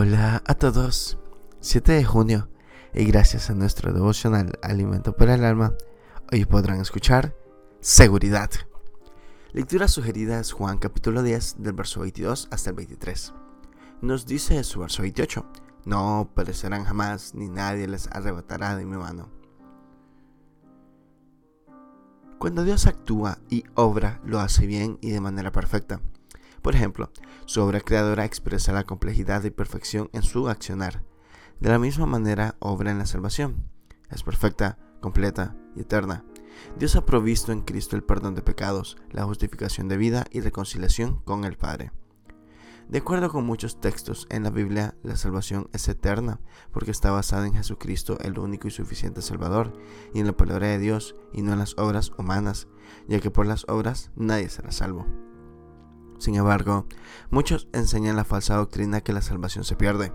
Hola a todos, 7 de junio, y gracias a nuestro devocional Alimento para el Alma, hoy podrán escuchar Seguridad. Lectura sugerida es Juan capítulo 10 del verso 22 hasta el 23. Nos dice su verso 28, no perecerán jamás, ni nadie les arrebatará de mi mano. Cuando Dios actúa y obra, lo hace bien y de manera perfecta. Por ejemplo, su obra creadora expresa la complejidad y perfección en su accionar. De la misma manera obra en la salvación. Es perfecta, completa y eterna. Dios ha provisto en Cristo el perdón de pecados, la justificación de vida y reconciliación con el Padre. De acuerdo con muchos textos en la Biblia, la salvación es eterna porque está basada en Jesucristo, el único y suficiente Salvador, y en la palabra de Dios y no en las obras humanas, ya que por las obras nadie será salvo. Sin embargo, muchos enseñan la falsa doctrina que la salvación se pierde.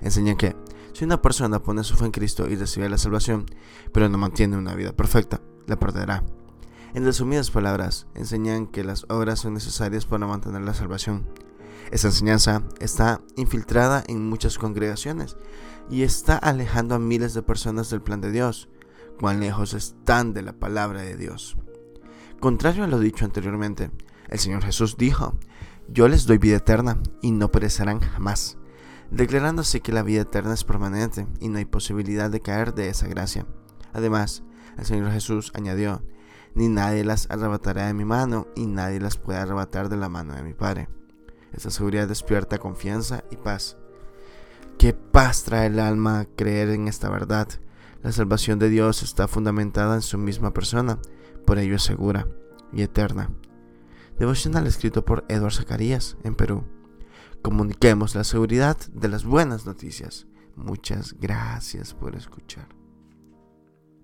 Enseñan que si una persona pone su fe en Cristo y recibe la salvación, pero no mantiene una vida perfecta, la perderá. En resumidas palabras, enseñan que las obras son necesarias para mantener la salvación. Esa enseñanza está infiltrada en muchas congregaciones y está alejando a miles de personas del plan de Dios. Cuán lejos están de la palabra de Dios. Contrario a lo dicho anteriormente, el Señor Jesús dijo, yo les doy vida eterna y no perecerán jamás, declarándose que la vida eterna es permanente y no hay posibilidad de caer de esa gracia. Además, el Señor Jesús añadió, ni nadie las arrebatará de mi mano y nadie las puede arrebatar de la mano de mi Padre. Esta seguridad despierta confianza y paz. ¿Qué paz trae el alma creer en esta verdad? La salvación de Dios está fundamentada en su misma persona, por ello es segura y eterna. Devocional escrito por Eduardo Zacarías en Perú. Comuniquemos la seguridad de las buenas noticias. Muchas gracias por escuchar.